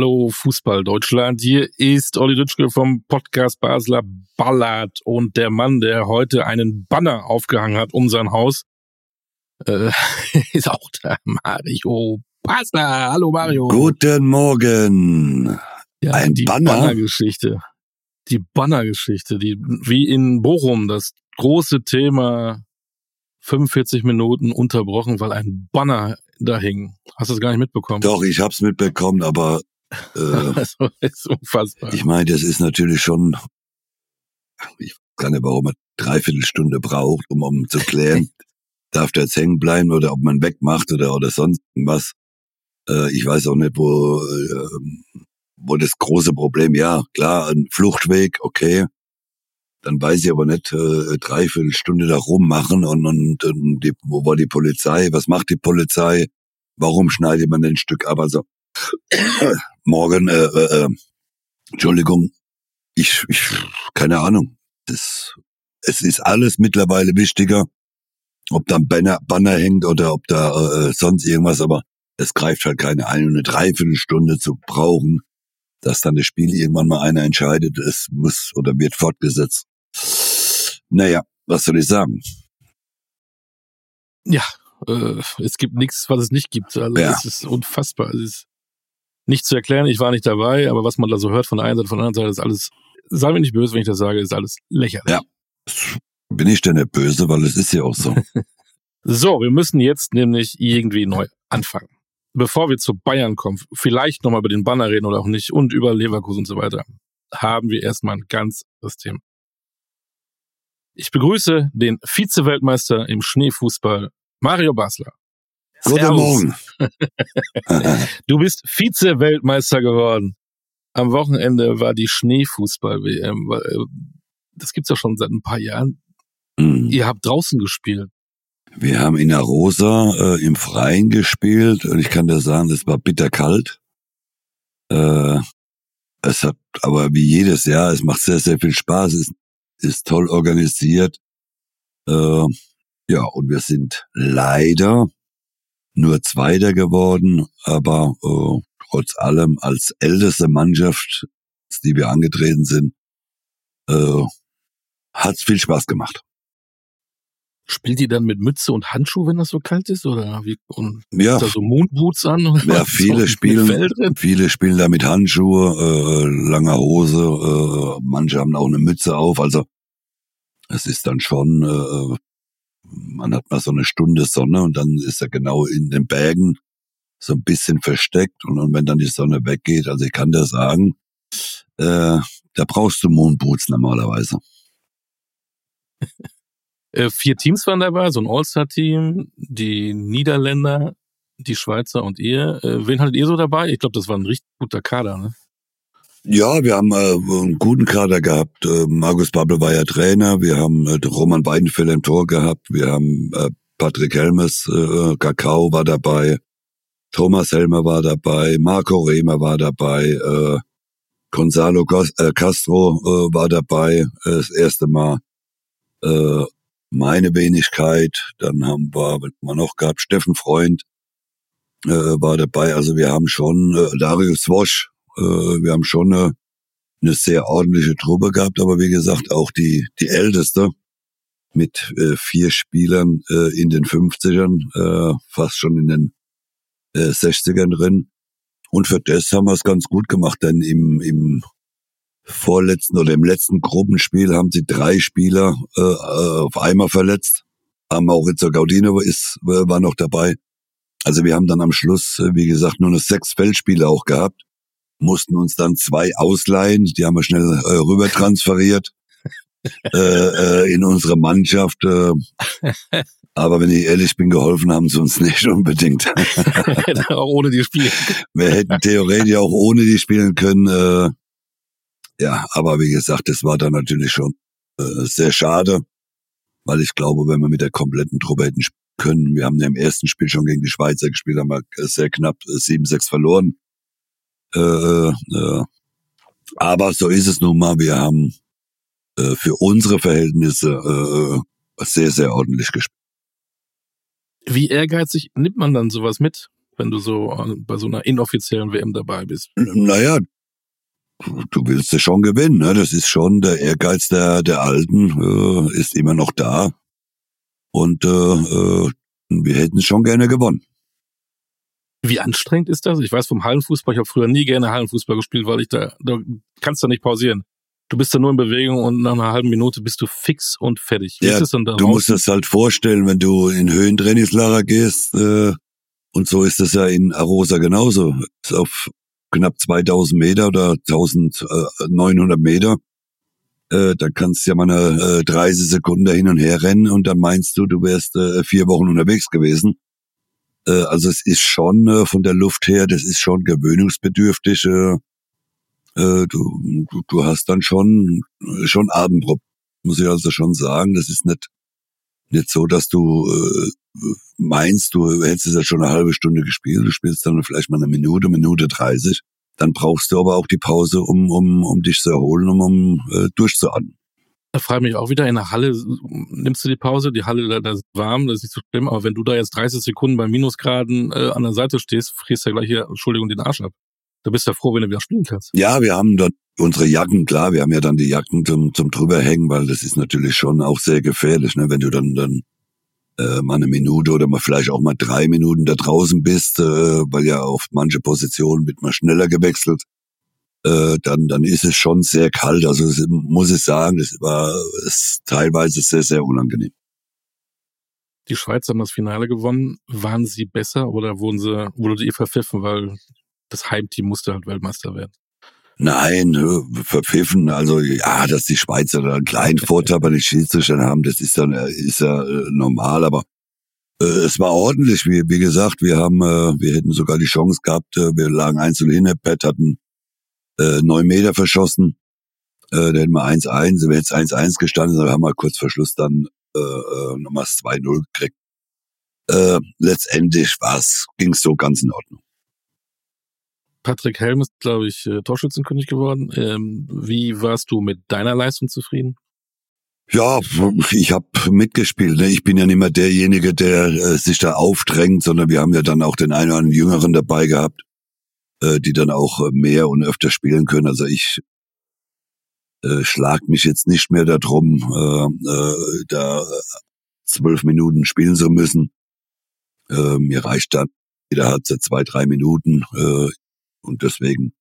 Hallo Fußball Deutschland. Hier ist Olli Dütschke vom Podcast Basler Ballard und der Mann, der heute einen Banner aufgehangen hat um sein Haus, äh, ist auch der Mario Basler. Hallo Mario. Guten Morgen. Ja, Ein die Banner? Bannergeschichte. Die Bannergeschichte, die wie in Bochum das große Thema 45 Minuten unterbrochen, weil ein Banner da hing. Hast du das gar nicht mitbekommen? Doch, ich hab's mitbekommen, aber das ist unfassbar. ich meine, das ist natürlich schon, ich kann nicht, warum man dreiviertel Stunde braucht, um, um zu klären, darf der jetzt hängen bleiben oder ob man wegmacht oder, oder sonst was. Äh, ich weiß auch nicht, wo, äh, wo das große Problem, ja, klar, ein Fluchtweg, okay. Dann weiß ich aber nicht, äh, dreiviertel Stunde da rummachen und, und, und die, wo war die Polizei, was macht die Polizei, warum schneidet man ein Stück ab, also morgen, äh, äh, äh, Entschuldigung, ich, ich, keine Ahnung. Das, es ist alles mittlerweile wichtiger, ob da ein Banner, Banner hängt oder ob da äh, sonst irgendwas, aber es greift halt keine ein, eine Dreiviertelstunde zu brauchen, dass dann das Spiel irgendwann mal einer entscheidet, es muss oder wird fortgesetzt. Naja, was soll ich sagen? Ja, äh, es gibt nichts, was es nicht gibt. Also Ja. es ist unfassbar. Es ist nicht zu erklären, ich war nicht dabei, aber was man da so hört von der einen Seite, von der anderen Seite, ist alles, sei mir nicht böse, wenn ich das sage, ist alles lächerlich. Ja. Bin ich denn nicht böse, weil es ist ja auch so. So, wir müssen jetzt nämlich irgendwie neu anfangen. Bevor wir zu Bayern kommen, vielleicht nochmal über den Banner reden oder auch nicht und über Leverkusen und so weiter, haben wir erstmal ein ganz anderes Thema. Ich begrüße den Vize-Weltmeister im Schneefußball, Mario Basler. Guten. Morgen. Du bist Vize-Weltmeister geworden. Am Wochenende war die Schneefußball-WM. Äh, Das gibt's ja schon seit ein paar Jahren. Hm. Ihr habt draußen gespielt. Wir haben in der Rosa äh, im Freien gespielt und ich kann dir sagen, das war bitterkalt. Äh, es hat aber wie jedes Jahr, es macht sehr, sehr viel Spaß, es ist toll organisiert. Äh, ja, und wir sind leider nur Zweiter geworden, aber äh, trotz allem als älteste Mannschaft, die wir angetreten sind, äh, hat's viel Spaß gemacht. Spielt ihr dann mit Mütze und Handschuh, wenn das so kalt ist? Oder wie? Und Ja, ist da so Moonboots an? Ja, viele So spielen-? Viele spielen da mit Handschuhe, äh, langer Hose, äh, manche haben auch eine Mütze auf. Also es ist dann schon, äh, man hat mal so eine Stunde Sonne und dann ist er genau in den Bergen so ein bisschen versteckt und, und wenn dann die Sonne weggeht, also ich kann dir sagen, äh, da brauchst du Moonboots normalerweise. Äh, vier Teams waren dabei, so ein All-Star-Team, die Niederländer, die Schweizer und ihr. Äh, wen hattet ihr so dabei? Ich glaube, das war ein richtig guter Kader, ne? Ja, wir haben äh, einen guten Kader gehabt. Äh, Markus Babbel war ja Trainer. Wir haben äh, Roman Weidenfeller im Tor gehabt. Wir haben äh, Patrick Helmes, äh, Kakao war dabei. Thomas Helmer war dabei. Marco Rehmer war dabei. Äh, Gonzalo Cos- äh, Castro äh, war dabei. Äh, das erste Mal. Äh, meine Wenigkeit. Dann haben wir, haben wir noch gehabt, Steffen Freund äh, war dabei. Also wir haben schon äh, Darius Wosch äh, wir haben schon eine, eine sehr ordentliche Truppe gehabt, aber wie gesagt, auch die, die älteste mit äh, vier Spielern äh, in den 50ern, äh, fast schon in den äh, 60ern drin. Und für das haben wir es ganz gut gemacht, denn im, im vorletzten oder im letzten Gruppenspiel haben sie drei Spieler äh, äh, auf einmal verletzt. Maurizio Gaudino ist, war noch dabei. Also wir haben dann am Schluss, äh, wie gesagt, nur noch sechs Feldspieler auch gehabt mussten uns dann zwei ausleihen, die haben wir schnell äh, rüber transferiert äh, äh, in unsere Mannschaft. Äh, aber wenn ich ehrlich bin, geholfen haben sie uns nicht unbedingt. Auch ohne die Spiele. wir hätten theoretisch auch ohne die spielen können. Äh, ja, aber wie gesagt, das war dann natürlich schon äh, sehr schade, weil ich glaube, wenn wir mit der kompletten Truppe hätten spielen können, wir haben ja im ersten Spiel schon gegen die Schweizer gespielt, haben wir sehr knapp äh, 7-6 verloren. Äh, äh, aber so ist es nun mal. Wir haben äh, für unsere Verhältnisse äh, sehr, sehr ordentlich gespielt. Wie ehrgeizig nimmt man dann sowas mit? wenn du so äh, bei so einer inoffiziellen WM dabei bist? Naja, du willst es schon gewinnen, ne? Das ist schon der Ehrgeiz der, der Alten, äh, ist immer noch da. Und äh, äh, wir hätten schon gerne gewonnen. Wie anstrengend ist das? Ich weiß vom Hallenfußball, ich habe früher nie gerne Hallenfußball gespielt, weil ich da, da kannst du nicht pausieren. Du bist da nur in Bewegung und nach einer halben Minute bist du fix und fertig. Wie ja, ist das dann da du musst das halt vorstellen, wenn du in Höhentrainingslager gehst, äh, und so ist das ja in Arosa genauso. Ist auf knapp 2000 Meter oder 1900 Meter. Äh, da kannst du ja mal eine äh, 30 Sekunden hin und her rennen und dann meinst du, du wärst äh, vier Wochen unterwegs gewesen. Äh, also es ist schon äh, von der Luft her, das ist schon gewöhnungsbedürftig. Äh, äh, du, du, du hast dann schon schon Abendrupp, muss ich also schon sagen. Das ist nicht nicht so, dass du äh, meinst, du hättest es ja schon eine halbe Stunde gespielt, du spielst dann vielleicht mal eine Minute, Minute 30. Dann brauchst du aber auch die Pause, um, um, um dich zu erholen, um, um äh, durchzuatmen. Da frage ich mich auch wieder, in der Halle nimmst du die Pause, die Halle, da, da ist warm, das ist nicht so schlimm, aber wenn du da jetzt 30 Sekunden bei Minusgraden äh, an der Seite stehst, frierst du ja gleich hier, Entschuldigung, den Arsch ab. Da bist du ja froh, wenn du wieder spielen kannst. Ja, wir haben dann unsere Jacken, klar, wir haben ja dann die Jacken zum, zum drüberhängen, weil das ist natürlich schon auch sehr gefährlich, ne? wenn du dann, dann äh, mal eine Minute oder mal vielleicht auch mal drei Minuten da draußen bist, äh, weil ja auf manche Positionen wird man schneller gewechselt äh, dann, dann ist es schon sehr kalt. Also muss ich sagen, das war ist teilweise sehr, sehr unangenehm. Die Schweiz haben das Finale gewonnen. Waren sie besser oder wurden sie, wurde ihr verpfiffen, weil das Heimteam musste halt Weltmeister werden? Nein, verpfiffen. Also ja, dass die Schweizer da einen kleinen Vorteil bei den Schiedsrichtern haben, das ist dann äh, ist ja äh, normal. Aber äh, es war ordentlich. Wie, wie gesagt, wir haben, äh, wir hätten sogar die Chance gehabt. Äh, wir lagen einzeln hin. Pat hatten äh, neun Meter verschossen. Äh, da hätten wir 1-1, wir hätten 1-1 gestanden, dann haben wir kurz vor Schluss dann äh, äh nochmal 2-0 gekriegt. Äh, letztendlich war's, ging's so ganz in Ordnung. Patrick Helm ist, glaube ich, äh, Torschützenkönig geworden. Ähm, wie warst du mit deiner Leistung zufrieden? Ja, ich habe mitgespielt. Ne? Ich bin ja nicht mehr derjenige, der äh, sich da aufdrängt, sondern wir haben ja dann auch den einen oder anderen Jüngeren dabei gehabt äh, die dann auch äh, mehr und öfter spielen können. Also ich äh, schlag mich jetzt nicht mehr darum, äh, äh, da zwölf Minuten spielen zu müssen. Äh, mir reicht dann jeder so zwei, drei Minuten äh, und deswegen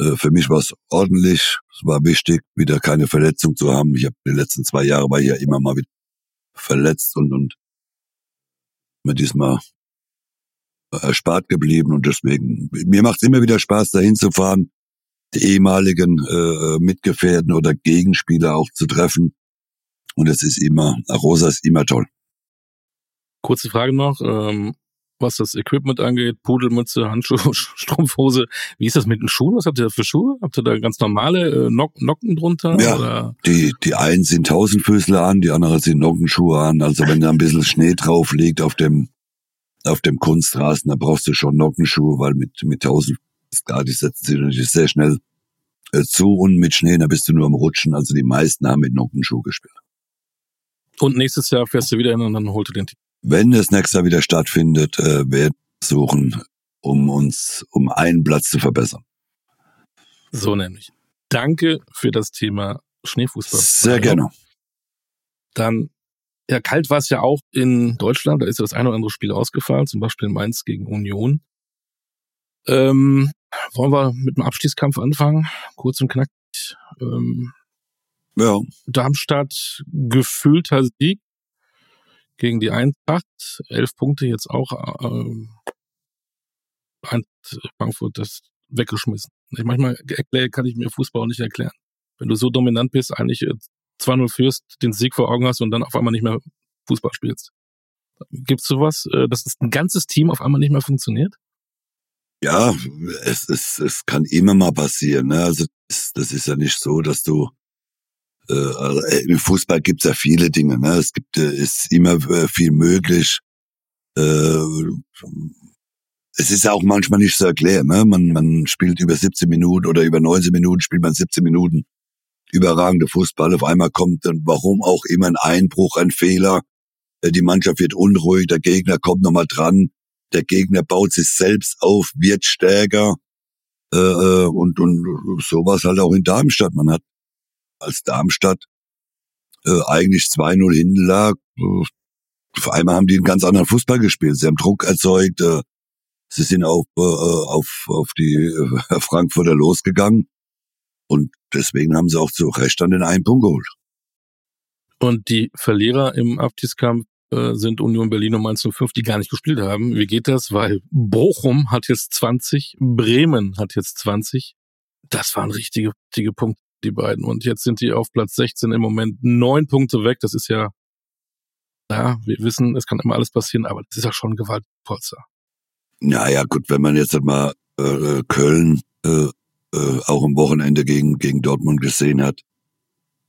äh, für mich war es ordentlich. Es war wichtig, wieder keine Verletzung zu haben. Ich habe die letzten zwei Jahre war ich ja immer mal wieder verletzt und und mir diesmal erspart geblieben und deswegen, mir macht es immer wieder Spaß, dahin zu fahren, die ehemaligen äh, Mitgefährten oder Gegenspieler auch zu treffen. Und es ist immer, Rosa ist immer toll. Kurze Frage noch, ähm, was das Equipment angeht, Pudelmütze, Handschuhe, Strumpfhose. Wie ist das mit den Schuhen? Was habt ihr da für Schuhe? Habt ihr da ganz normale äh, Nock Nocken drunter? Ja, oder? die die einen sind Tausendfüßler an, die anderen sind Nockenschuhe an. Also wenn da ein bisschen Schnee drauf liegt auf dem auf dem Kunstrasen, da brauchst du schon Nockenschuhe, weil mit, mit 1000 Grad, die setzen sich natürlich sehr schnell äh, zu und mit Schnee, da bist du nur am Rutschen. Also die meisten haben mit Nockenschuh gespielt. Und nächstes Jahr fährst du wieder hin und dann holt du den Titel. Wenn das nächste Jahr wieder stattfindet, äh, werden wir suchen, um uns um einen Platz zu verbessern. So nämlich. Danke für das Thema Schneefußball. Sehr gerne. Dann ja, kalt war es ja auch in Deutschland. Da ist ja das eine oder andere Spiel ausgefallen, zum Beispiel Mainz gegen Union. Ähm, wollen wir mit dem Abstiegskampf anfangen? Kurz und knackig. Ähm, ja. Darmstadt gefühlter Sieg gegen die Eintracht. Elf Punkte jetzt auch. Ähm, Frankfurt das weggeschmissen. Ich manchmal kann ich mir Fußball auch nicht erklären. Wenn du so dominant bist, eigentlich 2-0 führst, den Sieg vor Augen hast und dann auf einmal nicht mehr Fußball spielst. Gibt's sowas, äh, dass das ein ganzes Team auf einmal nicht mehr funktioniert? Ja, es, es, es kann immer mal passieren. Ne? Also das, das ist ja nicht so, dass du äh, also äh, im Fußball gibt's ja viele Dinge. Ne? Es gibt äh, ist immer äh, viel möglich. Äh, es ist ja auch manchmal nicht zu erklären. Ne? Man, man spielt über 17 Minuten oder über 19 Minuten spielt man 17 Minuten überragende Fußball. Auf einmal kommt dann, warum auch immer, ein Einbruch, ein Fehler. Äh, die Mannschaft wird unruhig, der Gegner kommt nochmal dran. der Gegner baut sich selbst auf, wird stärker. Äh, äh und, und sowas halt auch in Darmstadt. Man hat als Darmstadt äh, eigentlich 2-0 hinten lag. Äh, auf einmal haben die einen ganz anderen Fußball gespielt. Sie haben Druck erzeugt. Äh, sie sind auf, äh, auf, auf die äh, Frankfurter losgegangen. Und deswegen haben sie auch zu Recht dann den einen Punkt geholt. Und die Verlierer im Abstiegskampf äh, sind Union Berlin und Mainz 05, die gar nicht gespielt haben. Wie geht das? Weil Bochum hat jetzt 20, Bremen hat jetzt 20. Das waren richtige, richtige Punkte, die beiden. Und jetzt sind die auf Platz 16 im Moment neun Punkte weg. Das ist ja, ja, wir wissen, es kann immer alles passieren, aber das ist ja schon ein Gewaltpolster. Naja, gut, wenn man jetzt mal äh, Köln äh, äh, auch am Wochenende gegen, gegen Dortmund gesehen hat,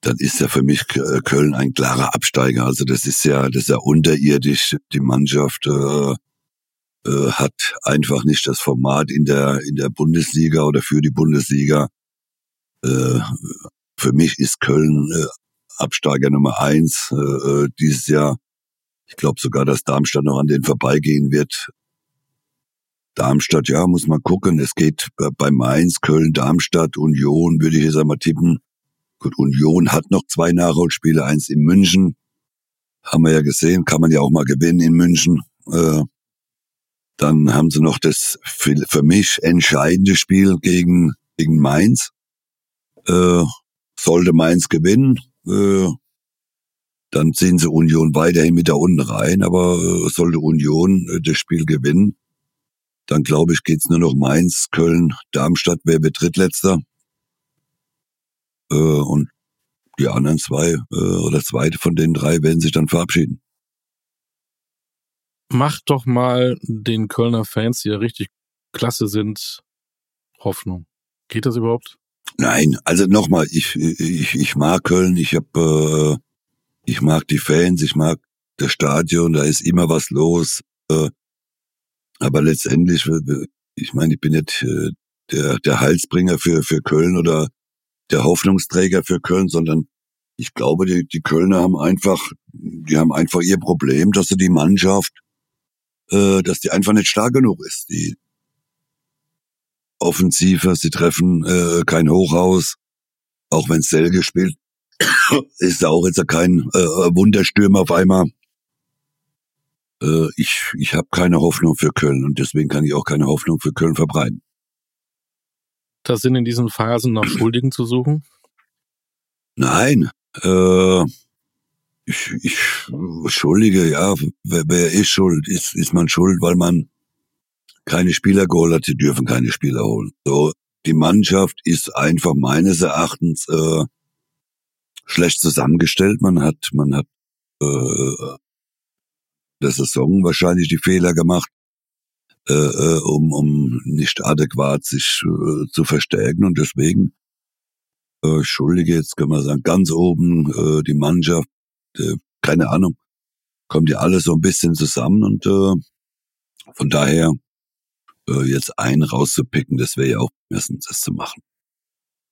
dann ist ja für mich äh, Köln ein klarer Absteiger. Also das ist ja, das ist ja unterirdisch. Die Mannschaft äh, äh, hat einfach nicht das Format in der in der Bundesliga oder für die Bundesliga. Äh, für mich ist Köln äh, Absteiger Nummer eins äh, äh dieses Jahr. Ich glaube sogar, dass Darmstadt noch an den vorbeigehen wird. Darmstadt, ja, muss man gucken. Es geht bei Mainz, Köln, Darmstadt, Union, würde ich jetzt einmal tippen Gut, Union hat noch zwei Nachholspiele, eins in München. Haben wir ja gesehen, kann man ja auch mal gewinnen in München. Äh, dann haben sie noch das für, für mich entscheidende Spiel gegen, gegen Mainz. Äh, sollte Mainz gewinnen, äh, dann ziehen sie Union weiterhin mit da unten rein, aber äh, sollte Union äh, das Spiel gewinnen, dann glaube ich, geht's nur noch Mainz, Köln, Darmstadt, wer wird Drittletzter? Äh, und die anderen zwei äh, oder zweite von den drei werden sich dann verabschieden. Macht doch mal den Kölner Fans, die ja richtig klasse sind, Hoffnung. Geht das überhaupt? Nein, also nochmal, ich, ich, ich mag Köln, ich hab, äh, ich mag die Fans, ich mag das Stadion, da ist immer was los. Äh, aber letztendlich, ich meine, ich bin nicht der, der Heilsbringer für, für Köln oder der Hoffnungsträger für Köln, sondern ich glaube, die, die Kölner haben einfach, die haben einfach ihr Problem, dass sie die Mannschaft, äh, dass die einfach nicht stark genug ist. Die Offensive, sie treffen äh, kein Hochhaus, auch wenn Selge spielt, ist auch jetzt kein äh, Wunderstürmer auf einmal. Äh, ich ich habe keine Hoffnung für Köln und deswegen kann ich auch keine Hoffnung für Köln verbreiten da sind in diesen Phasen nach Schuldigen zu suchen? Nein. Äh, ich, ich Schuldige, ja, wer, wer ist schuld? Ist, ist man schuld, weil man keine Spieler geholt hat? Sie dürfen keine Spieler holen. So, die Mannschaft ist einfach meines Erachtens äh, schlecht zusammengestellt. Man hat, man hat äh, der Saison wahrscheinlich die Fehler gemacht äh, äh, um, um nicht adäquat sich äh, zu verstärken. Und deswegen äh, schuldige jetzt, können wir sagen, ganz oben äh, die Mannschaft, äh, keine Ahnung, kommt ja alles so ein bisschen zusammen und äh, von daher äh, jetzt einen rauszupicken, das wäre ja auch meistens das zu machen.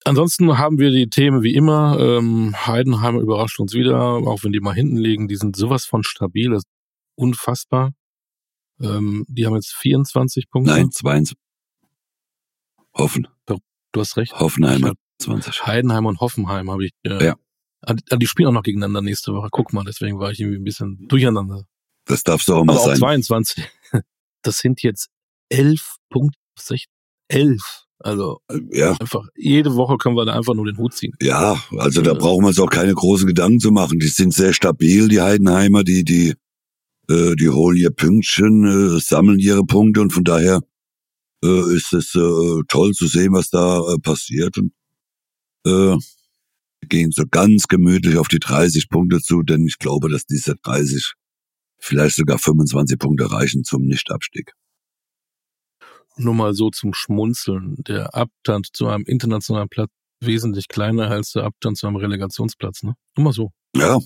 Ansonsten haben wir die Themen wie immer. Ähm, Heidenheim überrascht uns wieder, auch wenn die mal hinten liegen. Die sind sowas von stabil, unfassbar. Ähm, die haben jetzt 24 Punkte. Nein, 22. Hoffen. Du hast recht. Hoffenheim hat 20. Heidenheim und Hoffenheim habe ich. Äh, ja. Ah, ah, die spielen auch noch gegeneinander nächste Woche. Guck mal, deswegen war ich irgendwie ein bisschen durcheinander. Das darfst du auch mal Aber sein. Auch 22. Das sind jetzt elf Punkte. Elf. Also ja. einfach jede Woche können wir da einfach nur den Hut ziehen. Ja, also da brauchen wir uns auch keine großen Gedanken zu machen. Die sind sehr stabil, die Heidenheimer, die die äh, die holen ihr Pünktchen, äh, sammeln ihre Punkte und von daher äh, ist es äh, toll zu sehen, was da äh, passiert und äh, gehen so ganz gemütlich auf die 30 Punkte zu, denn ich glaube, dass diese 30 vielleicht sogar 25 Punkte reichen zum Nichtabstieg. Nur mal so zum Schmunzeln. Der Abstand zu einem internationalen Platz wesentlich kleiner als der Abstand zu einem Relegationsplatz, ne? Nur mal so. Ja.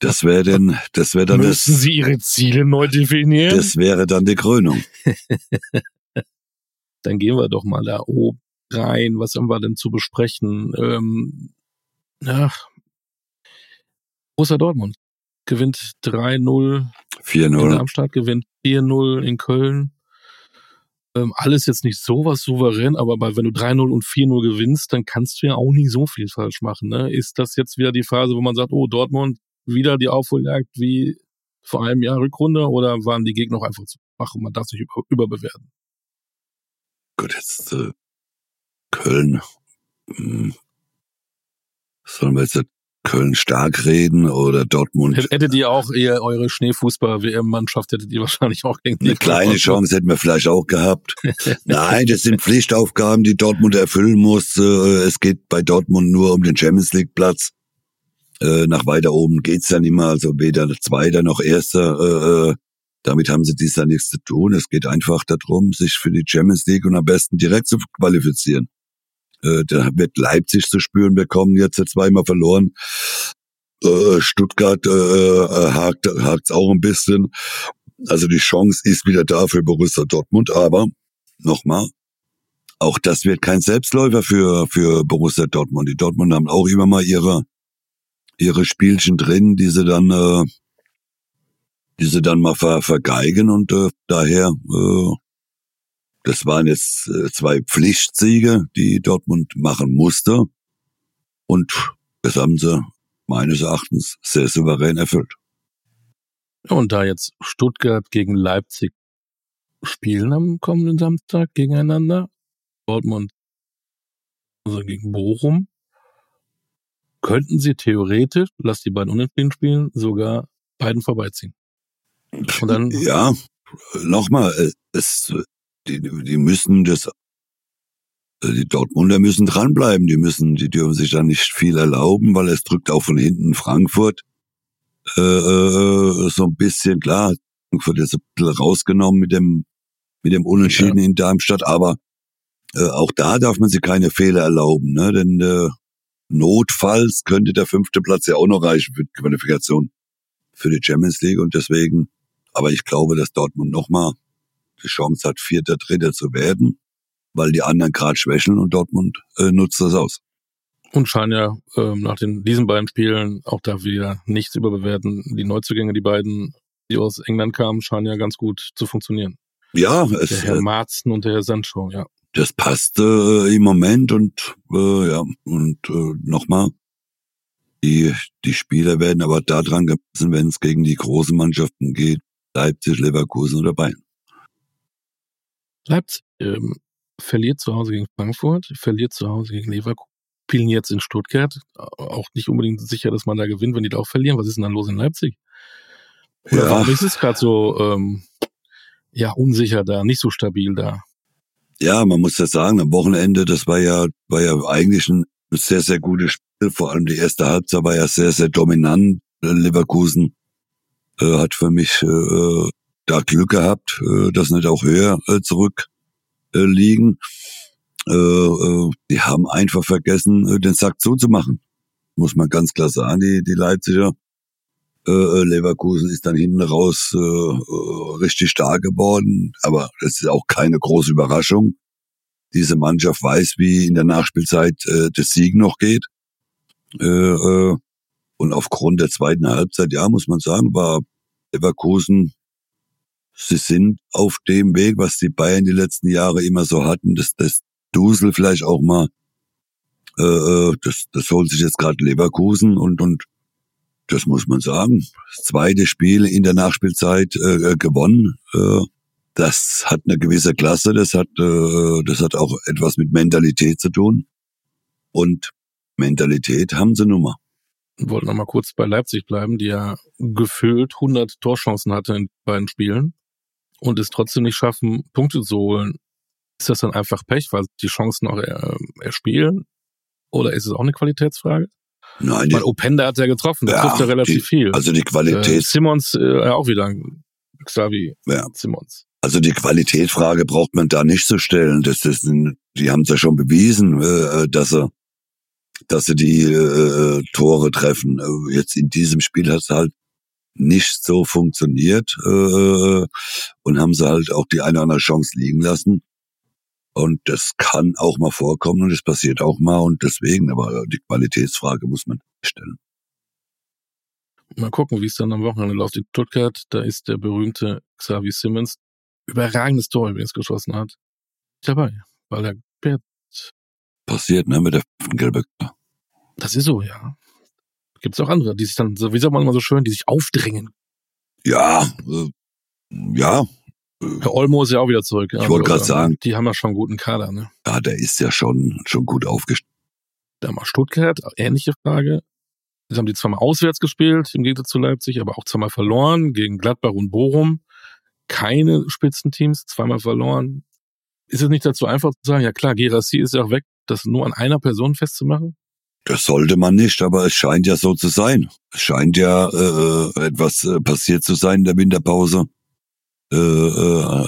Das wäre denn, das wäre dann Müssen das, Sie Ihre Ziele neu definieren? Das wäre dann die Krönung. dann gehen wir doch mal da oben rein. Was haben wir denn zu besprechen? Ähm, ach, Borussia Dortmund gewinnt 3-0 4-0. In Darmstadt gewinnt 4-0 in Köln. Ähm, alles jetzt nicht sowas souverän, aber bei, wenn du 3-0 und 4-0 gewinnst, dann kannst du ja auch nicht so viel falsch machen. Ne? Ist das jetzt wieder die Phase, wo man sagt, oh, Dortmund wieder die Aufholjagd wie vor einem Jahr Rückrunde oder waren die Gegner noch einfach zu und man darf sich über, überbewerten? Gut, jetzt äh, Köln. Hm. Sollen wir jetzt Köln stark reden oder Dortmund? Hättet ihr auch eher eure Schneefußball-WM-Mannschaft, hättet ihr wahrscheinlich auch gegen Eine kleine Chance hätten wir vielleicht auch gehabt. Nein, das sind Pflichtaufgaben, die Dortmund erfüllen muss. Äh, es geht bei Dortmund nur um den Champions League Platz. Äh, nach weiter oben geht's ja nicht mehr, also weder Zweiter noch Erster. Äh, damit haben sie dies ja nichts zu tun. Es geht einfach darum, sich für die Champions League und am besten direkt zu qualifizieren. Äh, da wird Leipzig zu spüren bekommen, jetzt zweimal verloren. Äh, Stuttgart äh, äh, hakt hakt's auch ein bisschen. Also die Chance ist wieder da für Borussia Dortmund, aber nochmal, auch das wird kein Selbstläufer für, für Borussia Dortmund. Die Dortmund haben auch immer mal ihre, ihre Spielchen drin, die sie dann, äh, die sie dann mal ver, vergeigen und äh, daher äh, das waren jetzt äh, zwei Pflichtsiege, die Dortmund machen musste. Und das haben sie meines Erachtens sehr souverän erfüllt. Und da jetzt Stuttgart gegen Leipzig spielen am kommenden Samstag gegeneinander, Dortmund also gegen Bochum, könnten sie theoretisch, lass die beiden unentschieden spielen, sogar beiden vorbeiziehen. Und dann ja, nochmal, äh, es die, die müssen das, äh, die Dortmunder müssen dranbleiben, die müssen, die dürfen sich da nicht viel erlauben, weil es drückt auch von hinten Frankfurt äh, äh, so ein bisschen, klar, Frankfurt ist ein bisschen rausgenommen mit dem, mit dem Unentschieden ja. in Darmstadt, aber äh, auch da darf man sich keine Fehler erlauben, ne? denn äh, notfalls könnte der fünfte Platz ja auch noch reichen für die Qualifikation für die Champions League und deswegen, aber ich glaube, dass Dortmund nochmal die Chance hat, Vierter, Dritter zu werden, weil die anderen gerade schwächeln und Dortmund äh, nutzt das aus. Und scheinen ja ähm, nach den, diesen beiden Spielen auch da wieder nichts überbewerten. Die Neuzugänge, die beiden, die aus England kamen, scheinen ja ganz gut zu funktionieren. Ja, es, der Herr äh, Marzen und der Herr Sancho, ja. Das passt äh, im Moment und äh, ja und äh, nochmal, die die Spieler werden aber daran gemessen, wenn es gegen die großen Mannschaften geht, Leipzig, Leverkusen oder Bayern. Leipzig ähm, verliert zu Hause gegen Frankfurt, verliert zu Hause gegen Leverkusen, spielen jetzt in Stuttgart. Auch nicht unbedingt sicher, dass man da gewinnt, wenn die da auch verlieren. Was ist denn dann los in Leipzig? Oder ja. warum ist es gerade so ähm, ja unsicher da, nicht so stabil da? Ja, man muss ja sagen, am Wochenende, das war ja, war ja eigentlich ein sehr, sehr gutes Spiel. Vor allem die erste Halbzeit war ja sehr, sehr dominant. Leverkusen äh, hat für mich äh, da Glück gehabt, äh, dass nicht auch höher äh, zurück äh. Äh, äh, die haben einfach vergessen, äh, den Sack zuzumachen. Muss man ganz klar sagen, die, die Leipziger. Äh, äh Leverkusen ist dann hinten raus äh, äh, richtig stark geworden, aber das ist auch keine große Überraschung. Diese Mannschaft weiß, wie in der Nachspielzeit äh, das Siegen noch geht. Äh, äh, und aufgrund der zweiten Halbzeit, ja, muss man sagen, war Leverkusen sie sind auf dem Weg, was die Bayern die letzten Jahre immer so hatten, dass das Dusel vielleicht auch mal, äh, äh, das, das holt sich jetzt gerade Leverkusen und, und das muss man sagen. Das zweite Spiel in der Nachspielzeit äh, äh, gewonnen. Äh, das hat eine gewisse Klasse, das hat, äh, das hat auch etwas mit Mentalität zu tun. Und Mentalität haben sie nun mal. Ich wollte noch mal kurz bei Leipzig bleiben, die ja gefühlt 100 Torchancen hatte in beiden Spielen und es trotzdem nicht schaffen, Punkte zu holen, ist das dann einfach Pech, weil die Chancen auch äh, erspielen? Oder ist es auch eine Qualitätsfrage? Nein. Weil Openda hat ja getroffen, der ja, trifft ja relativ die, viel. Also die Qualität. Äh, Simmons äh, auch wieder, Xavi ja. Simmons. Also die Qualitätsfrage braucht man da nicht zu stellen. Das ist, die haben es ja schon bewiesen, äh, dass sie, dass sie die äh, Tore treffen. Äh, jetzt in diesem Spiel hat es halt nicht so funktioniert äh, und haben sie halt auch die eine oder andere Chance liegen lassen. Und das kann auch mal vorkommen und es passiert auch mal und deswegen, aber die Qualitätsfrage muss man stellen. Mal gucken, wie es dann am Wochenende läuft. In Stuttgart, da ist der berühmte Xavi Simmons, überragendes Tor übrigens geschossen hat, dabei, weil er. Passiert, ne, mit der gelben. Das ist so, ja. Gibt es auch andere, die sich dann, so wie sagt man immer so schön, die sich aufdrängen. Ja, äh, ja. Herr Olmo ist ja auch wieder zurück. Ich wollte gerade sagen. Die haben ja schon einen guten Kader, ne? Ja, der ist ja schon, schon gut aufgestellt. Da mal Stuttgart, ähnliche Frage. Sie haben die zweimal auswärts gespielt, im Gegensatz zu Leipzig, aber auch zweimal verloren gegen Gladbach und Bochum. Keine Spitzenteams, zweimal verloren. Ist es nicht dazu einfach zu sagen, ja klar, Gerassi ist ja auch weg, das nur an einer Person festzumachen? Das sollte man nicht, aber es scheint ja so zu sein. Es scheint ja äh, etwas äh, passiert zu sein in der Winterpause. Äh, äh,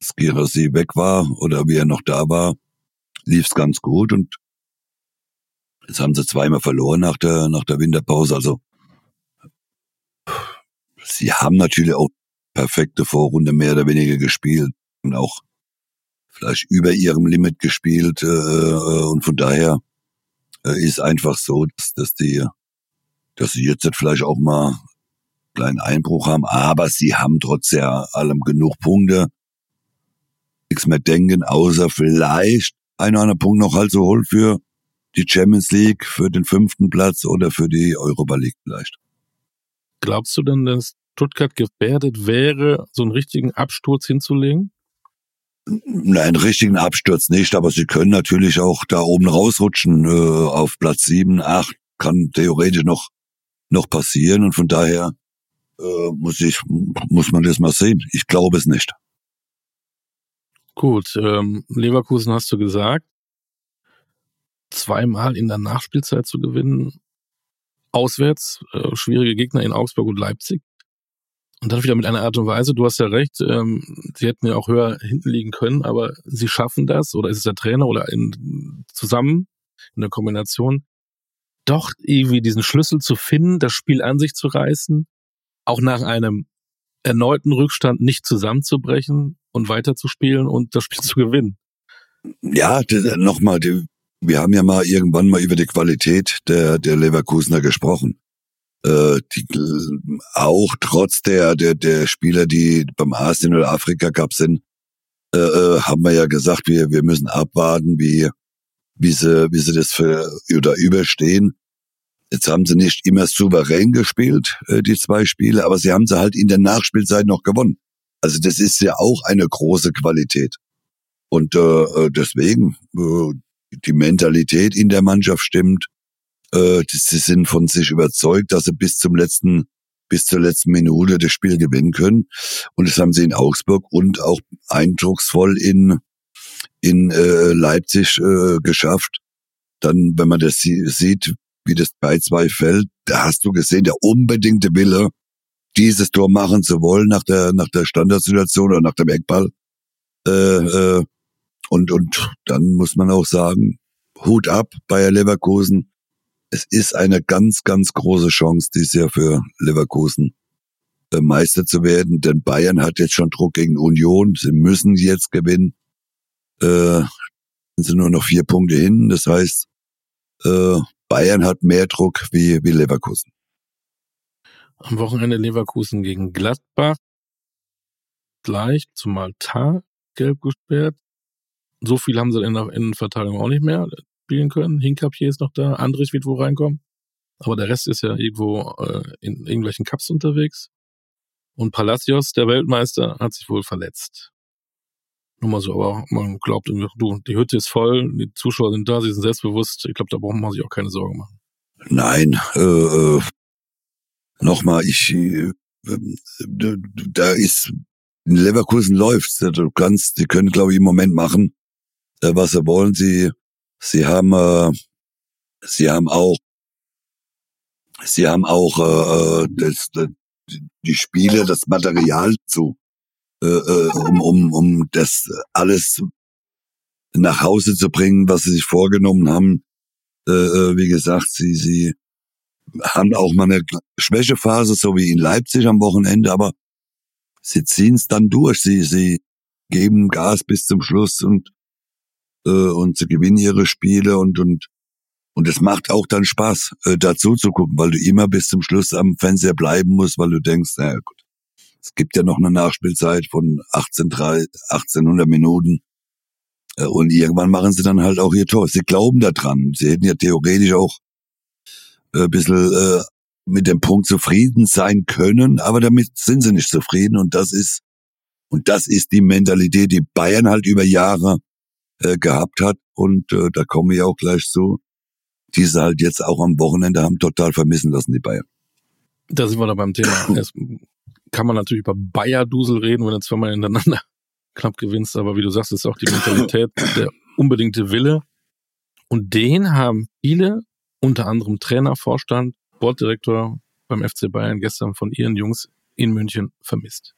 als Gerassi weg war oder wie er noch da war, lief's ganz gut und jetzt haben sie zweimal verloren nach der nach der Winterpause. Also sie haben natürlich auch perfekte Vorrunde mehr oder weniger gespielt und auch vielleicht über ihrem Limit gespielt äh, äh und von daher äh, ist einfach so, dass, dass die, dass sie jetzt vielleicht auch mal einen kleinen Einbruch haben, aber sie haben trotz allem genug Punkte. Nichts mehr denken, außer vielleicht ein oder Punkt noch halt so holen für die Champions League, für den fünften Platz oder für die Europa League vielleicht. Glaubst du denn, dass Stuttgart gefährdet wäre, so einen richtigen Absturz hinzulegen? Nein, richtigen Absturz nicht, aber sie können natürlich auch da oben rausrutschen äh, auf Platz sieben, acht kann theoretisch noch noch passieren und von daher äh, muss ich muss man das mal sehen. Ich glaube es nicht. Gut, ähm, Leverkusen hast du gesagt, zweimal in der Nachspielzeit zu gewinnen, auswärts, äh, schwierige Gegner in Augsburg und Leipzig. Und dann wieder mit einer Art und Weise, du hast ja recht, ähm, sie hätten ja auch höher hinten liegen können, aber sie schaffen das, oder ist es der Trainer oder in, zusammen in der Kombination, doch irgendwie diesen Schlüssel zu finden, das Spiel an sich zu reißen, auch nach einem erneuten Rückstand nicht zusammenzubrechen und weiterzuspielen und das Spiel zu gewinnen. Ja, nochmal, wir haben ja mal irgendwann mal über die Qualität der, der Leverkusener gesprochen äh, die, auch trotz der, der, der Spieler, die beim oder Afrika Cup sind, äh, äh, haben wir ja gesagt, wir, wir müssen abwarten, wie, wie sie, wie sie das für oder überstehen. Jetzt haben sie nicht immer souverän gespielt, äh, die zwei Spiele, aber sie haben sie halt in der Nachspielzeit noch gewonnen. Also das ist ja auch eine große Qualität. Und äh, äh deswegen, äh, die Mentalität in der Mannschaft stimmt, äh, sie sind von sich überzeugt, dass sie bis zum letzten bis zur letzten Minute das Spiel gewinnen können. Und das haben sie in Augsburg und auch eindrucksvoll in, in äh, Leipzig äh, geschafft. Dann, wenn man das sieht, wie das bei zwei fällt, da hast du gesehen, der unbedingte Wille, dieses Tor machen zu wollen nach der, nach der Standardsituation oder nach dem Eckball. Äh, äh, und, und dann muss man auch sagen, Hut ab, Bayer Leverkusen es ist eine ganz, ganz große Chance dieses Jahr für Leverkusen, äh, Meister zu werden, denn Bayern hat jetzt schon Druck gegen Union. Sie müssen jetzt gewinnen. Äh, sind nur noch vier Punkte hin. Das heißt, äh, Bayern hat mehr Druck wie, wie Leverkusen. Am Wochenende Leverkusen gegen Gladbach. Gleich zumal Tar gelb gesperrt. So viel haben sie in der Innenverteidigung auch nicht mehr spielen können. Hinkapier ist noch da, Andrich wird wohl reinkommen. Aber der Rest ist ja irgendwo äh, in irgendwelchen Cups unterwegs. Und Palacios, der Weltmeister, hat sich wohl verletzt. Nur mal so, aber man glaubt, du, die Hütte ist voll, die Zuschauer sind da, sie sind selbstbewusst. Ich glaube, da braucht man sich auch keine Sorgen machen. Nein, äh, äh nochmal, ich, äh, da ist, in Leverkusen läuft's. Du kannst, die können, glaube ich, im Moment machen, äh, was sie wollen. Sie Sie haben, äh, sie haben auch, sie haben auch äh, äh das, das, die Spiele, das Material zu, äh, äh, um, um, um das alles nach Hause zu bringen, was sie sich vorgenommen haben. Äh, äh wie gesagt, sie, sie haben auch mal eine Schwächephase, so wie in Leipzig am Wochenende, aber sie ziehen es dann durch. Sie, sie geben Gas bis zum Schluss und äh, und sie gewinnen ihre Spiele und und Und es macht auch dann Spaß, äh, dazu zu gucken, weil du immer bis zum Schluss am Fernseher bleiben musst, weil du denkst, naja gut, es gibt ja noch eine Nachspielzeit von 18, 1800 Minuten. Äh, und irgendwann machen sie dann halt auch ihr Tor. Sie glauben da dran. Sie hätten ja theoretisch auch äh, ein bisschen äh, mit dem Punkt zufrieden sein können, aber damit sind sie nicht zufrieden und das ist und das ist die Mentalität, die Bayern halt über Jahre äh, gehabt hat und äh, da komme ich auch gleich zu, die sie halt jetzt auch am Wochenende haben total vermissen lassen, die Bayern. Da sind wir da beim Thema. Erst kann man natürlich über Bayer-Dusel reden, wenn du zweimal hintereinander knapp gewinnst, aber wie du sagst, ist auch die Mentalität, der unbedingte Wille. Und den haben viele, unter anderem Trainer, Vorstand, Borddirektor beim FC Bayern gestern von ihren Jungs in München vermisst.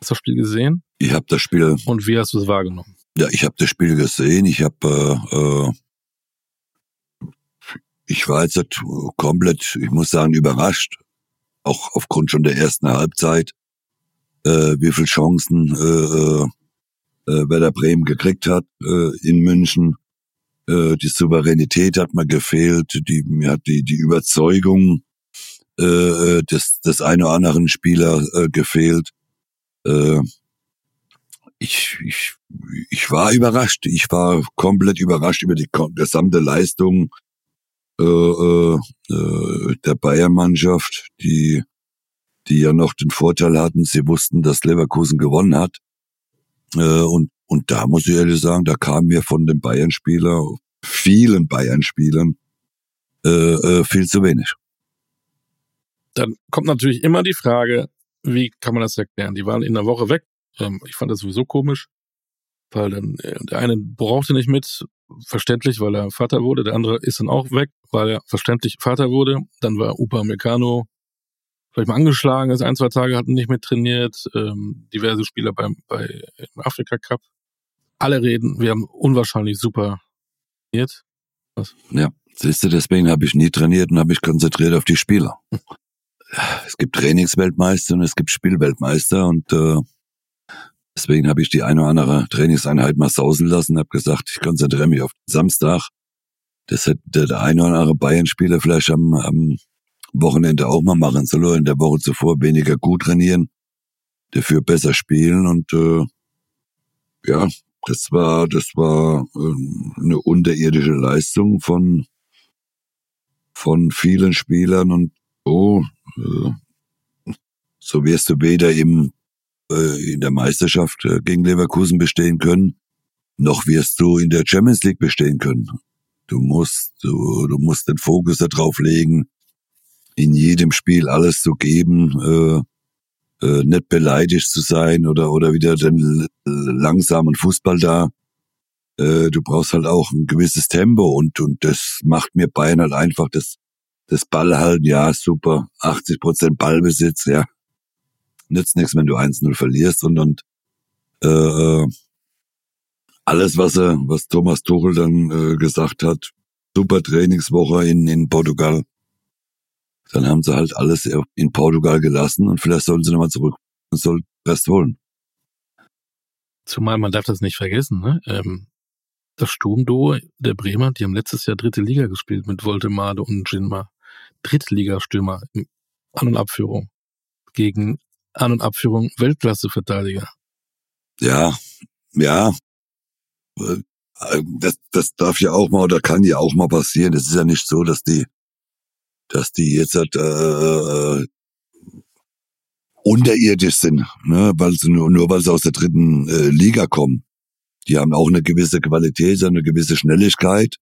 Hast du das Spiel gesehen? Ich habe das Spiel. Und wie hast du es wahrgenommen? Ja, ich habe das Spiel gesehen. Ich habe, äh, äh, ich war jetzt komplett, ich muss sagen, überrascht, auch aufgrund schon der ersten Halbzeit, äh, wie viel Chancen äh, äh, Werder Bremen gekriegt hat äh, in München. Äh, die Souveränität hat mir gefehlt, die mir hat die die Überzeugung äh, äh des des einen oder anderen Spieler äh, gefehlt. Äh, ich, ich, ich war überrascht. Ich war komplett überrascht über die gesamte Leistung äh, äh, äh, der Bayern-Mannschaft, die, die ja noch den Vorteil hatten, sie wussten, dass Leverkusen gewonnen hat. Äh, und, und da muss ich ehrlich sagen, da kam mir von den Bayern-Spieler, vielen Bayern-Spielern, äh, äh, viel zu wenig. Dann kommt natürlich immer die Frage, wie kann man das erklären? Die waren in der Woche weg. Ähm, ich fand das sowieso komisch, weil dann äh, der eine brauchte nicht mit, verständlich, weil er Vater wurde. Der andere ist dann auch weg, weil er verständlich Vater wurde. Dann war Upa Meccano vielleicht mal angeschlagen, ist ein, zwei Tage hatten nicht mit trainiert, ähm, diverse Spieler beim bei im Afrika Cup. Alle reden, wir haben unwahrscheinlich super trainiert. Was? Ja, siehst du, deswegen habe ich nie trainiert und habe mich konzentriert auf die Spieler. es gibt Trainingsweltmeister und es gibt Spielweltmeister und äh, deswegen habe ich die eine oder andere Trainingseinheit mal sausen lassen, habe gesagt, ich konzentriere mich auf Samstag. Das hätte der eine oder andere Bayern-Spieler vielleicht am, am Wochenende auch mal machen sollen, in der Woche zuvor weniger gut trainieren, dafür besser spielen und äh, ja, das war das war äh, eine unterirdische Leistung von von vielen Spielern und oh, äh, so wirst du weder im in der Meisterschaft äh, gegen Leverkusen bestehen können, noch wirst du in der Champions League bestehen können. Du musst, du, du musst den Fokus darauf legen, in jedem Spiel alles zu geben, äh, äh, nicht beleidigt zu sein oder oder wieder den langsamen Fußball da. Äh, du brauchst halt auch ein gewisses Tempo und und das macht mir Bayern halt einfach das das Ballhalten, ja super, 80 Prozent Ballbesitz, ja nützt nichts, wenn du 1-0 verlierst und und äh, alles, was er, was Thomas Tuchel dann äh, gesagt hat, super Trainingswoche in in Portugal dann haben sie halt alles in Portugal gelassen und vielleicht sollen sie nochmal zurück und soll Rest holen. Zumal man darf das nicht vergessen, ne? Ähm, das Sturmduo der Bremer, die haben letztes Jahr dritte Liga gespielt mit Voltemade und Jinma. Drittligastürmer in An- und Abführung. Gegen An- und Abführung Weltklasse-Verteidiger. Ja, ja. Äh, das, das darf ja auch mal oder kann ja auch mal passieren. Es ist ja nicht so, dass die dass die jetzt halt, äh, äh, unterirdisch sind, ne? weil sie nur, nur weil sie aus der dritten äh, Liga kommen. Die haben auch eine gewisse Qualität, eine gewisse Schnelligkeit.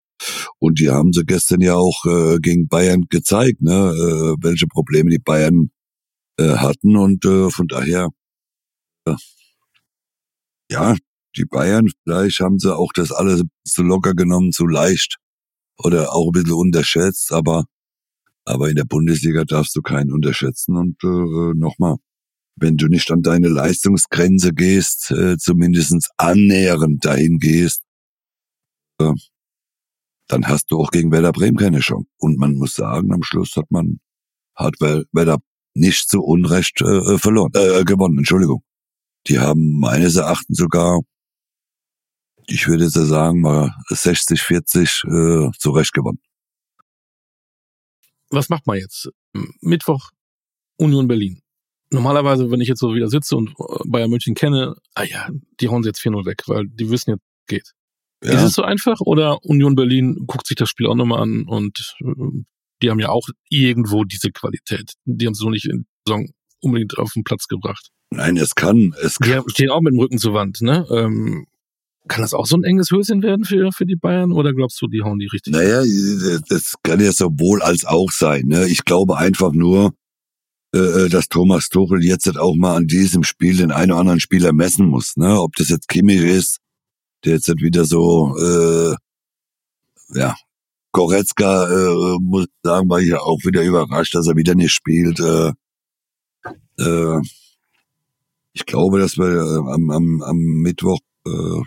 Und die haben sie gestern ja auch äh, gegen Bayern gezeigt, ne? äh, welche Probleme die Bayern äh, hatten. Und äh, von daher, äh, ja, die Bayern, vielleicht haben sie auch das alles zu locker genommen, zu leicht oder auch ein bisschen unterschätzt. Aber aber in der Bundesliga darfst du keinen unterschätzen. Und äh, nochmal, wenn du nicht an deine Leistungsgrenze gehst, äh, zumindest annähernd dahin gehst, äh, dann hast du auch gegen Werder Bremen keine Chance. Und man muss sagen, am Schluss hat man hat Werder nicht zu Unrecht äh, verloren, äh, gewonnen, Entschuldigung. Die haben meines Erachtens sogar, ich würde jetzt sagen, mal 60, 40 äh, zu Recht gewonnen. was macht man jetzt? Mittwoch Union Berlin. Normalerweise, wenn ich jetzt so wieder sitze und äh, Bayern München kenne, ah ja, die hauen sie jetzt 4-0 weg, weil die wissen jetzt, geht. Ja. Ist es so einfach oder Union Berlin guckt sich das Spiel auch nochmal an und äh, die haben ja auch irgendwo diese Qualität. Die haben es noch nicht in der Saison unbedingt auf den Platz gebracht. Nein, es kann. Es kann. Die stehen auch mit dem Rücken zur Wand, ne? Ähm, kann das auch so ein enges Höschen werden für, für die Bayern oder glaubst du, die hauen die richtig? Naja, das kann ja sowohl als auch sein. Ne? Ich glaube einfach nur, äh, äh dass Thomas Tuchel jetzt auch mal an diesem Spiel den einen oder anderen Spieler messen muss. Ne? Ob das jetzt Kimmich ist, der jetzt wieder so, äh, ja, Goretzka, äh, muss sagen, war ich ja auch wieder überrascht, dass er wieder nicht spielt. Äh, äh, ich glaube, dass wir äh, am, am, am Mittwoch äh,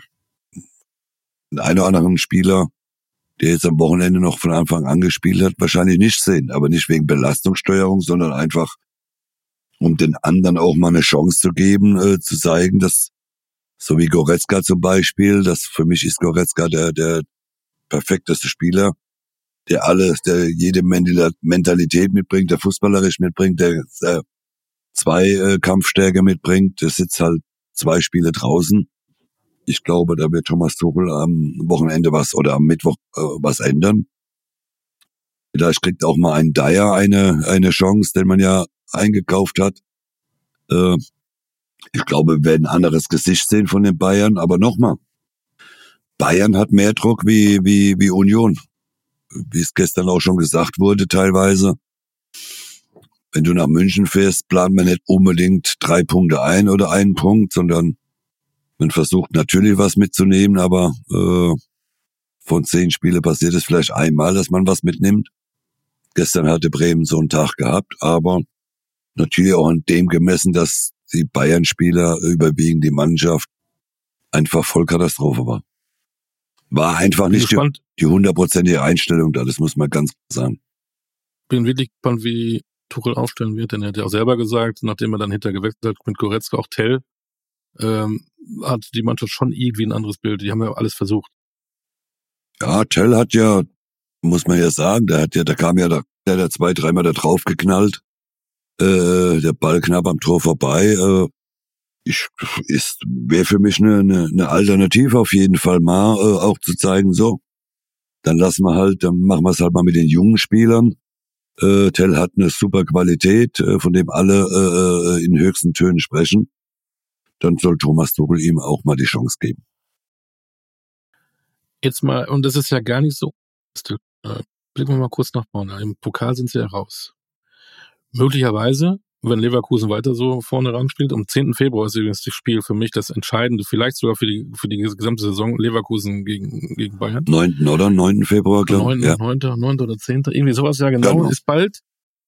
einen oder anderen Spieler, der jetzt am Wochenende noch von Anfang an gespielt hat, wahrscheinlich nicht sehen. Aber nicht wegen Belastungssteuerung, sondern einfach, um den anderen auch mal eine Chance zu geben, äh, zu zeigen, dass, so wie Goretzka zum Beispiel, dass für mich ist Goretzka der, der perfekteste Spieler, der alles, der jede Mentalität mitbringt, der fußballerisch mitbringt, der, der zwei äh, Kampfstärke mitbringt, der sitzt halt zwei Spiele draußen ich glaube, da wird Thomas Tuchel am Wochenende was oder am Mittwoch äh, was ändern. Vielleicht kriegt auch mal ein Dyer eine, eine Chance, den man ja eingekauft hat. Äh, ich glaube, wir werden ein anderes Gesicht sehen von den Bayern, aber nochmal. Bayern hat mehr Druck wie, wie, wie Union. Wie es gestern auch schon gesagt wurde, teilweise. Wenn du nach München fährst, plant man nicht unbedingt drei Punkte ein oder einen Punkt, sondern man versucht natürlich was mitzunehmen, aber äh, von zehn Spiele passiert es vielleicht einmal, dass man was mitnimmt. Gestern hatte Bremen so einen Tag gehabt, aber natürlich auch an dem gemessen, dass die Bayern-Spieler überwiegend die Mannschaft einfach Vollkatastrophe war. War einfach nicht die, die hundertprozentige Einstellung da, das muss man ganz klar sagen. Bin wirklich gespannt, wie Tuchel aufstellen wird, denn er hat ja auch selber gesagt, nachdem er dann hinter gewechselt hat mit Goretzka auch Tell, ähm, hat die Mannschaft schon irgendwie ein anderes Bild. Die haben ja alles versucht. Ja, Tell hat ja, muss man ja sagen, der hat ja, da kam ja da, der hat zwei, dreimal da drauf geknallt. Äh, der Ball knapp am Tor vorbei. Äh, ich, ist, wäre für mich eine, eine, eine Alternative auf jeden Fall mal, äh, auch zu zeigen, so, dann lassen wir halt, dann machen wir es halt mal mit den jungen Spielern. Äh, Tell hat eine super Qualität, äh, von dem alle äh, äh in höchsten Tönen sprechen dann soll Thomas Tuchel ihm auch mal die Chance geben. Jetzt mal, und das ist ja gar nicht so, äh, blicken wir mal kurz nach vorne. Im Pokal sind sie ja raus. Möglicherweise, wenn Leverkusen weiter so vorne ran spielt, am 10. Februar ist übrigens das Spiel für mich das Entscheidende, vielleicht sogar für die, für die gesamte Saison Leverkusen gegen, gegen Bayern. 9. oder? 9. Februar, glaube ich. 9. Ja. 9. 9. oder 10. Irgendwie sowas, ja genau, genau. ist bald.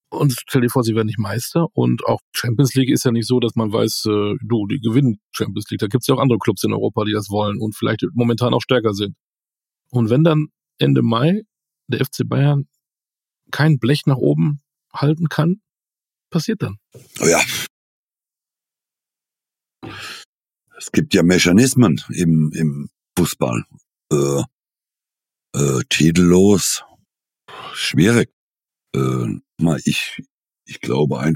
Und stell dir vor, sie werden nicht Meister. Und auch Champions League ist ja nicht so, dass man weiß, äh, du, die gewinnen Champions League. Da gibt es ja auch andere Clubs in Europa, die das wollen und vielleicht momentan auch stärker sind. Und wenn dann Ende Mai der FC Bayern kein Blech nach oben halten kann, passiert dann. Oh ja. Es gibt ja Mechanismen im, im Fußball. Äh, äh, titellos, schwierig äh, ich, ich glaube ein,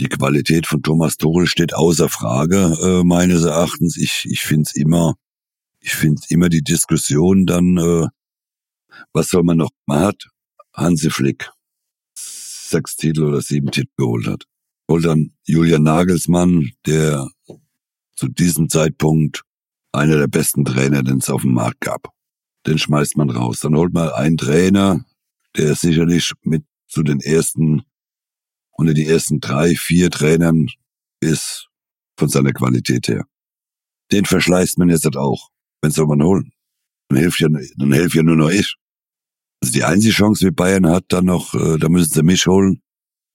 die Qualität von Thomas Tuchel steht außer Frage, äh, meines Erachtens. Ich, ich finde es immer, ich finde immer die Diskussion dann, äh, was soll man noch, man hat Hansi Flick sechs Titel oder sieben Titel geholt hat. Holt dann Julian Nagelsmann, der zu diesem Zeitpunkt einer der besten Trainer, den es auf dem Markt gab. Den schmeißt man raus. Dann holt man einen Trainer, der sicherlich mit zu den ersten, unter die ersten drei, vier Trainern ist von seiner Qualität her. Den verschleißt man jetzt halt auch. Wenn soll man holen? Dann hilft ja, dann hilft ja nur noch ich. Also die einzige Chance, wie Bayern hat, dann noch, äh, da müssen sie mich holen,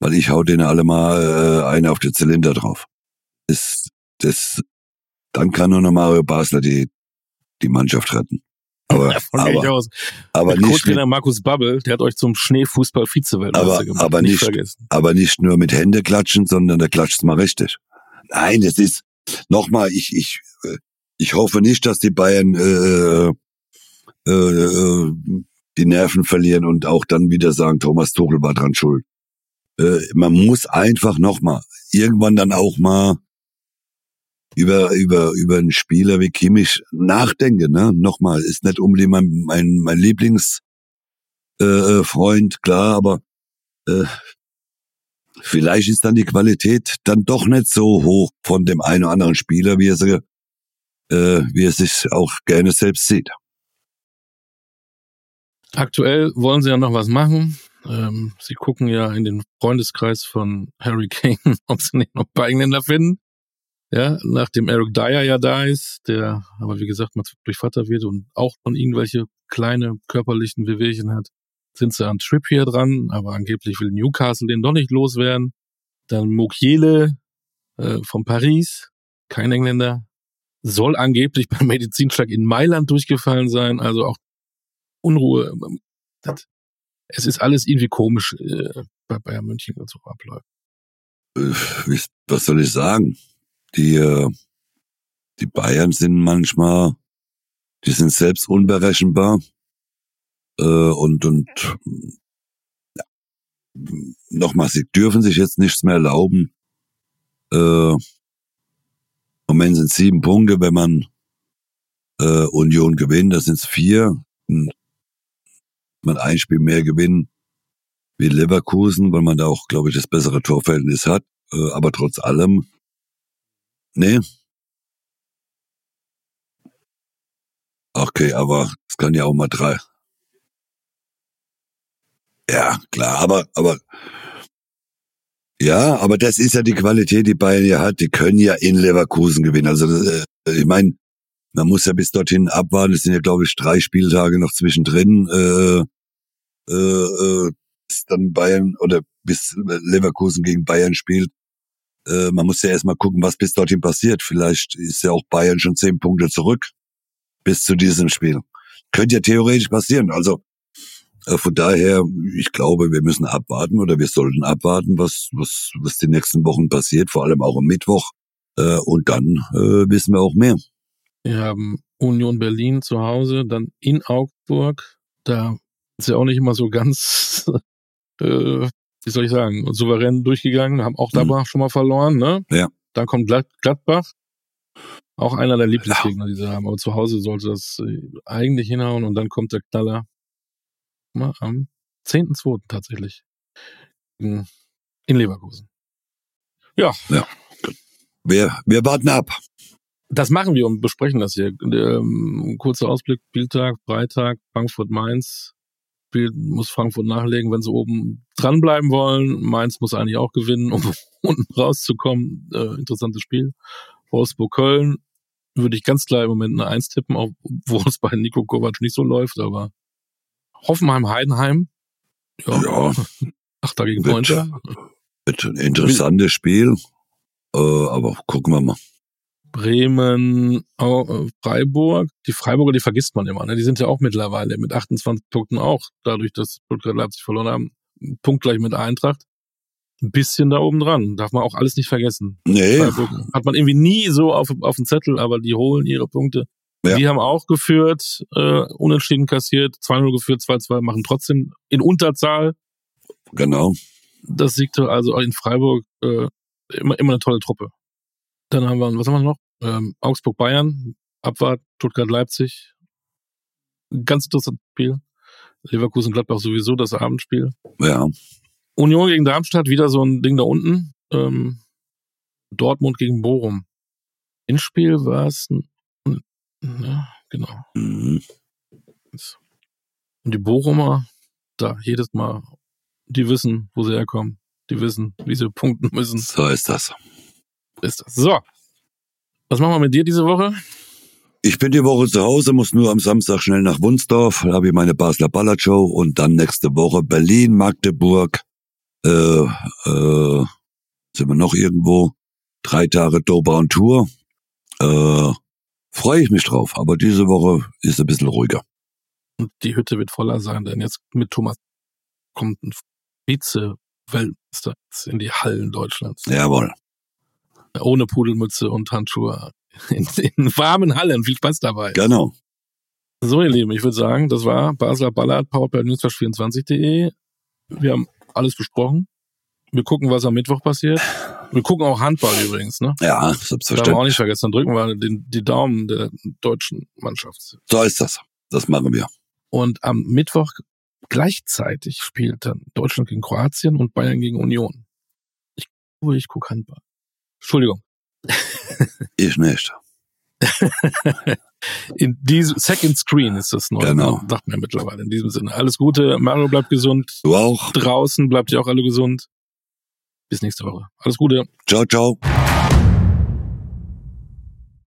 weil ich hau denen alle mal äh, eine auf den Zylinder drauf. Das, das, dann kann nur noch Mario Basler die, die Mannschaft retten. Aber, aber, aus. aber nicht Co-Trainer Markus Babbel, der hat euch zum Schneefußball Vizeweltmeister gemacht. Aber nicht, nicht aber nicht nur mit Hände klatschen, sondern da klatscht's mal richtig. Nein, es ist nochmal, ich ich äh, ich hoffe nicht, dass die Bayern äh, äh, äh, die Nerven verlieren und auch dann wieder sagen, Thomas Tuchel war dran schuld. Äh, man muss einfach nochmal, irgendwann dann auch mal über, über, über einen Spieler wie Kimmich nachdenken, ne? Nochmal, ist nicht unbedingt mein, mein, mein Lieblingsfreund, äh, Freund, klar, aber äh, vielleicht ist dann die Qualität dann doch nicht so hoch von dem einen oder anderen Spieler, wie er, äh, wie er sich auch gerne selbst sieht. Aktuell wollen sie ja noch was machen. Ähm, sie gucken ja in den Freundeskreis von Harry Kane, ob sie nicht noch ein paar Engländer finden. Ja, nachdem Eric Dyer ja da ist, der aber wie gesagt mal durch Vater wird und auch von irgendwelche kleine körperlichen Wehwehchen hat, sind sie an Trippier dran, aber angeblich will Newcastle den doch nicht loswerden. Dann Mukiele äh, von Paris, kein Engländer, soll angeblich beim Medizinschlag in Mailand durchgefallen sein, also auch Unruhe. Das, es ist alles irgendwie komisch äh, bei Bayern München und so abläuft. Äh, was soll ich sagen? Die, äh, die Bayern sind manchmal, die sind selbst unberechenbar. Äh, und und ja, nochmal, sie dürfen sich jetzt nichts mehr erlauben. Äh, Im Moment sind sieben Punkte, wenn man äh, Union gewinnt, das sind vier. Hm. Man ein Spiel mehr gewinnen wie Leverkusen, weil man da auch, glaube ich, das bessere Torverhältnis hat. Äh, aber trotz allem Nee. Okay, aber es kann ja auch mal drei. Ja, klar, aber, aber, ja, aber das ist ja die Qualität, die Bayern ja hat. Die können ja in Leverkusen gewinnen. Also, äh, ich meine, man muss ja bis dorthin abwarten. Es sind ja, glaube ich, drei Spieltage noch zwischendrin. Äh, äh, äh, bis dann Bayern oder bis Leverkusen gegen Bayern spielt äh, man muss ja erstmal gucken, was bis dorthin passiert. Vielleicht ist ja auch Bayern schon zehn Punkte zurück bis zu diesem Spiel. Könnte ja theoretisch passieren. Also äh, von daher, ich glaube, wir müssen abwarten oder wir sollten abwarten, was, was, was die nächsten Wochen passiert, vor allem auch am Mittwoch. Äh, und dann äh, wissen wir auch mehr. Wir haben Union Berlin zu Hause, dann in Augsburg. Da ist ja auch nicht immer so ganz äh, wie soll ich sagen, souverän durchgegangen, haben auch Gladbach mhm. schon mal verloren, ne? Ja. Dann kommt Gladbach, auch einer der Lieblingsgegner, die sie haben. Aber zu Hause sollte das äh, eigentlich hinhauen und dann kommt der Knaller mal am 10.2. tatsächlich in Leverkusen. Ja. Ja. Wir, wir warten ab. Das machen wir und besprechen das hier. Ähm, kurzer Ausblick, Spieltag, Freitag, Frankfurt-Mainz, Spiel muss Frankfurt nachlegen, wenn sie oben dranbleiben wollen. Mainz muss eigentlich auch gewinnen, um unten rauszukommen. Äh, interessantes Spiel. Wolfsburg-Köln würde ich ganz klar im Moment eine Eins tippen, obwohl es bei Nico Kovac nicht so läuft, aber Hoffenheim-Heidenheim. Ja. ja. Achter gegen Neunter. Wird ein interessantes Spiel, äh, aber gucken wir mal. Bremen, äh, Freiburg. Die Freiburger, die vergisst man immer. Ne? Die sind ja auch mittlerweile mit 28 Punkten auch, dadurch, dass Stuttgart Leipzig verloren haben, punktgleich mit Eintracht. Ein bisschen da oben dran. Darf man auch alles nicht vergessen. Nee. Freiburg hat man irgendwie nie so auf, auf dem Zettel, aber die holen ihre Punkte. Ja. Die haben auch geführt, äh, unentschieden kassiert, 2-0 geführt, 2-2, machen trotzdem in Unterzahl. Genau. Das siegte also in Freiburg äh, immer, immer eine tolle Truppe. Dann haben wir, was haben wir noch? Ähm, Augsburg-Bayern, Abwart, Stuttgart-Leipzig. Ganz interessantes Spiel. Leverkusen-Gladbach sowieso das Abendspiel. Ja. Union gegen Darmstadt, wieder so ein Ding da unten. Ähm, Dortmund gegen Bochum. Spiel war es, ja, genau. Mhm. Und die Bochumer, da jedes Mal, die wissen, wo sie herkommen. Die wissen, wie sie punkten müssen. So ist das. Ist das. So. Was machen wir mit dir diese Woche? Ich bin die Woche zu Hause, muss nur am Samstag schnell nach Wunsdorf, da habe ich meine Basler Ballershow und dann nächste Woche Berlin, Magdeburg, äh, äh, sind wir noch irgendwo, drei Tage Dober und Tour. Äh, Freue ich mich drauf, aber diese Woche ist ein bisschen ruhiger. Und die Hütte wird voller sein, denn jetzt mit Thomas kommt ein Vize-Weltmeister in die Hallen Deutschlands. Jawohl ohne Pudelmütze und Handschuhe in, in warmen Hallen. Viel Spaß dabei. Genau. So, ihr Lieben, ich würde sagen, das war Basler Ballard, powered by newsflash24.de. Wir haben alles besprochen. Wir gucken, was am Mittwoch passiert. Wir gucken auch Handball übrigens, ne? Ja, Darf man auch selbstverständlich. nicht vergessen. Dann drücken wir den, die Daumen der deutschen Mannschaft. So ist das. Das machen wir. Und am Mittwoch gleichzeitig spielt dann Deutschland gegen Kroatien und Bayern gegen Union. Ich, ich gucke Handball. Entschuldigung. Ich nicht. In diesem Second Screen ist das neu. Genau. Sagt man mittlerweile. In diesem Sinne. Alles Gute. Mario bleibt gesund. Du auch. Draußen bleibt ihr auch alle gesund. Bis nächste Woche. Alles Gute. Ciao, ciao.